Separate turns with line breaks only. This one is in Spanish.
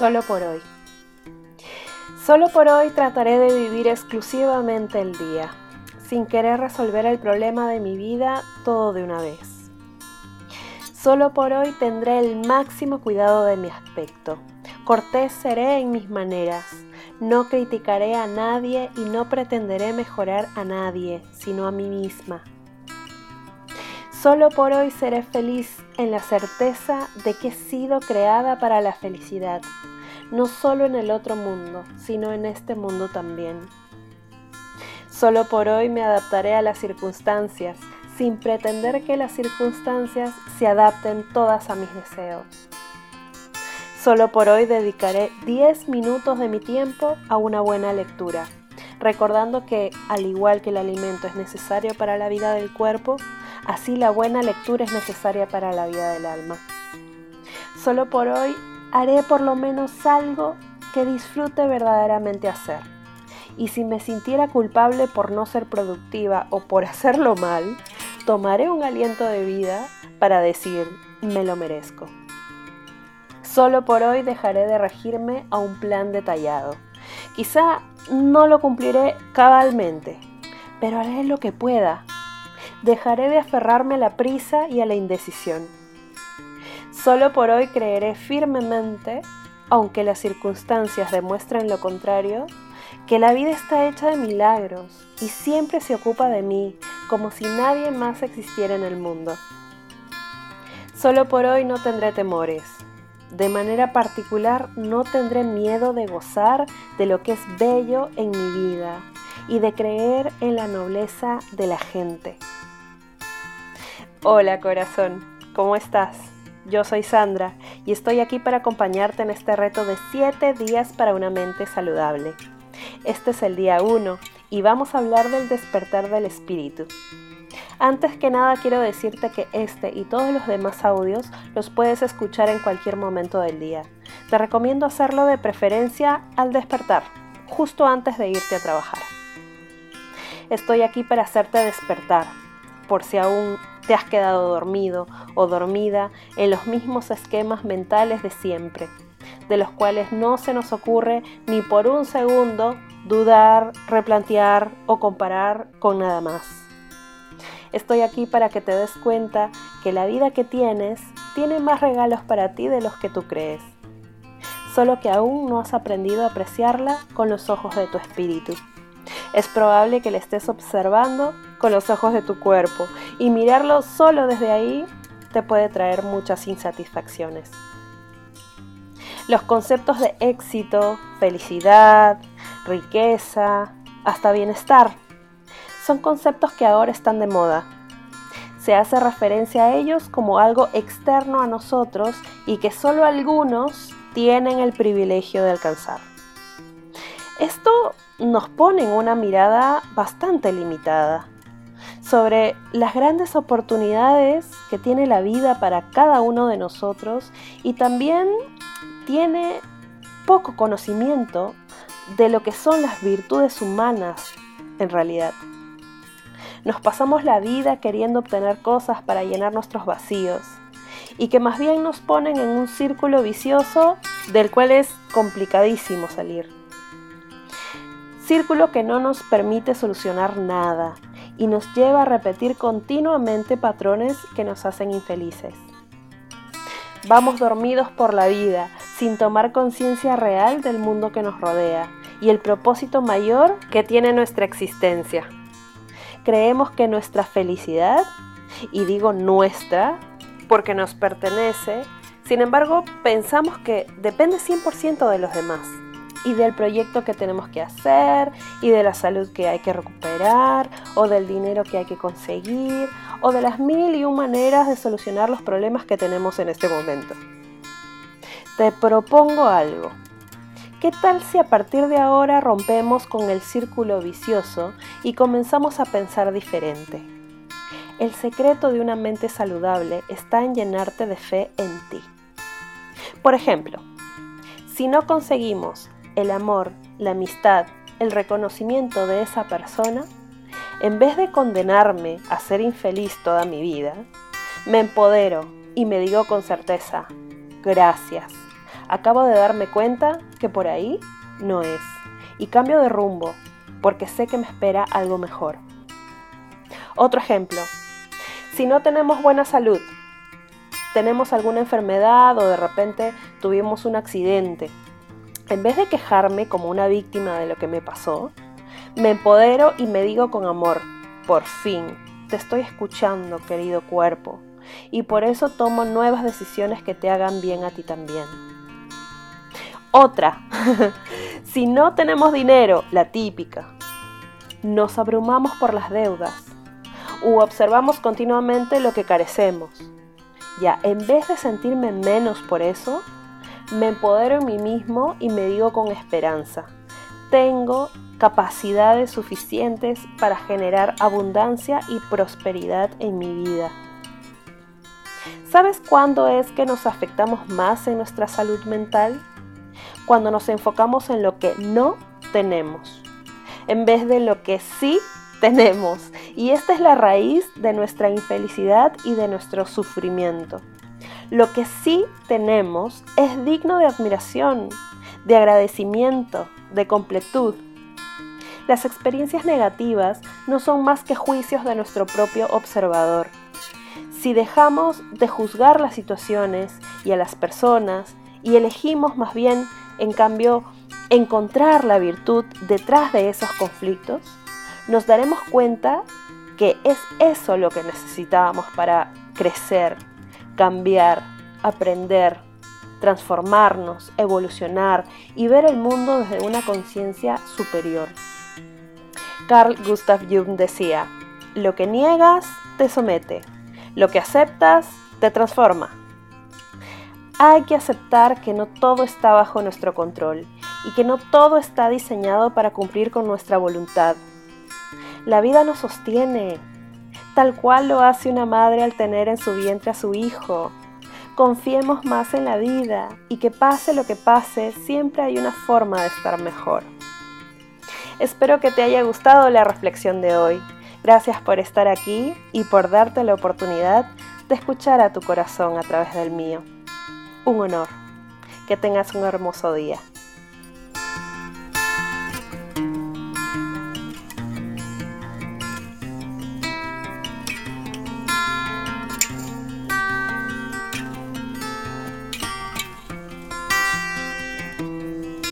Solo por hoy. Solo por hoy trataré de vivir exclusivamente el día, sin querer resolver el problema de mi vida todo de una vez. Solo por hoy tendré el máximo cuidado de mi aspecto. Cortés seré en mis maneras. No criticaré a nadie y no pretenderé mejorar a nadie, sino a mí misma. Solo por hoy seré feliz en la certeza de que he sido creada para la felicidad, no solo en el otro mundo, sino en este mundo también. Solo por hoy me adaptaré a las circunstancias, sin pretender que las circunstancias se adapten todas a mis deseos. Solo por hoy dedicaré 10 minutos de mi tiempo a una buena lectura, recordando que, al igual que el alimento es necesario para la vida del cuerpo, Así la buena lectura es necesaria para la vida del alma. Solo por hoy haré por lo menos algo que disfrute verdaderamente hacer. Y si me sintiera culpable por no ser productiva o por hacerlo mal, tomaré un aliento de vida para decir, me lo merezco. Solo por hoy dejaré de regirme a un plan detallado. Quizá no lo cumpliré cabalmente, pero haré lo que pueda dejaré de aferrarme a la prisa y a la indecisión. Solo por hoy creeré firmemente, aunque las circunstancias demuestren lo contrario, que la vida está hecha de milagros y siempre se ocupa de mí como si nadie más existiera en el mundo. Solo por hoy no tendré temores. De manera particular no tendré miedo de gozar de lo que es bello en mi vida y de creer en la nobleza de la gente. Hola corazón, ¿cómo estás? Yo soy Sandra y estoy aquí para acompañarte en este reto de 7 días para una mente saludable. Este es el día 1 y vamos a hablar del despertar del espíritu. Antes que nada quiero decirte que este y todos los demás audios los puedes escuchar en cualquier momento del día. Te recomiendo hacerlo de preferencia al despertar, justo antes de irte a trabajar. Estoy aquí para hacerte despertar, por si aún te has quedado dormido o dormida en los mismos esquemas mentales de siempre, de los cuales no se nos ocurre ni por un segundo dudar, replantear o comparar con nada más. Estoy aquí para que te des cuenta que la vida que tienes tiene más regalos para ti de los que tú crees, solo que aún no has aprendido a apreciarla con los ojos de tu espíritu. Es probable que le estés observando con los ojos de tu cuerpo y mirarlo solo desde ahí te puede traer muchas insatisfacciones. Los conceptos de éxito, felicidad, riqueza, hasta bienestar, son conceptos que ahora están de moda. Se hace referencia a ellos como algo externo a nosotros y que solo algunos tienen el privilegio de alcanzar. Esto nos pone en una mirada bastante limitada sobre las grandes oportunidades que tiene la vida para cada uno de nosotros y también tiene poco conocimiento de lo que son las virtudes humanas en realidad. Nos pasamos la vida queriendo obtener cosas para llenar nuestros vacíos y que más bien nos ponen en un círculo vicioso del cual es complicadísimo salir. Círculo que no nos permite solucionar nada, y nos lleva a repetir continuamente patrones que nos hacen infelices. Vamos dormidos por la vida sin tomar conciencia real del mundo que nos rodea y el propósito mayor que tiene nuestra existencia. Creemos que nuestra felicidad, y digo nuestra porque nos pertenece, sin embargo pensamos que depende 100% de los demás y del proyecto que tenemos que hacer y de la salud que hay que recuperar o del dinero que hay que conseguir o de las mil y un maneras de solucionar los problemas que tenemos en este momento. Te propongo algo. ¿Qué tal si a partir de ahora rompemos con el círculo vicioso y comenzamos a pensar diferente? El secreto de una mente saludable está en llenarte de fe en ti. Por ejemplo, si no conseguimos el amor, la amistad, el reconocimiento de esa persona, en vez de condenarme a ser infeliz toda mi vida, me empodero y me digo con certeza, gracias. acabo de darme cuenta que por ahí no es. Y cambio de rumbo, porque sé que me espera algo mejor. Otro ejemplo. Si no tenemos buena salud, tenemos alguna enfermedad o de repente tuvimos un accidente, en vez de quejarme como una víctima de lo que me pasó, me empodero y me digo con amor, por fin, te estoy escuchando, querido cuerpo, y por eso tomo nuevas decisiones que te hagan bien a ti también. Otra, si no tenemos dinero, la típica, nos abrumamos por las deudas u observamos continuamente lo que carecemos. Ya, en vez de sentirme menos por eso, me empodero en mí mismo y me digo con esperanza, tengo capacidades suficientes para generar abundancia y prosperidad en mi vida. ¿Sabes cuándo es que nos afectamos más en nuestra salud mental? Cuando nos enfocamos en lo que no tenemos, en vez de lo que sí tenemos. Y esta es la raíz de nuestra infelicidad y de nuestro sufrimiento. Lo que sí tenemos es digno de admiración, de agradecimiento, de completud. Las experiencias negativas no son más que juicios de nuestro propio observador. Si dejamos de juzgar las situaciones y a las personas y elegimos más bien, en cambio, encontrar la virtud detrás de esos conflictos, nos daremos cuenta que es eso lo que necesitábamos para crecer, cambiar, aprender, transformarnos, evolucionar y ver el mundo desde una conciencia superior. Carl Gustav Jung decía, lo que niegas te somete, lo que aceptas te transforma. Hay que aceptar que no todo está bajo nuestro control y que no todo está diseñado para cumplir con nuestra voluntad. La vida nos sostiene, tal cual lo hace una madre al tener en su vientre a su hijo. Confiemos más en la vida y que pase lo que pase, siempre hay una forma de estar mejor. Espero que te haya gustado la reflexión de hoy. Gracias por estar aquí y por darte la oportunidad de escuchar a tu corazón a través del mío. Un honor. Que tengas un hermoso día.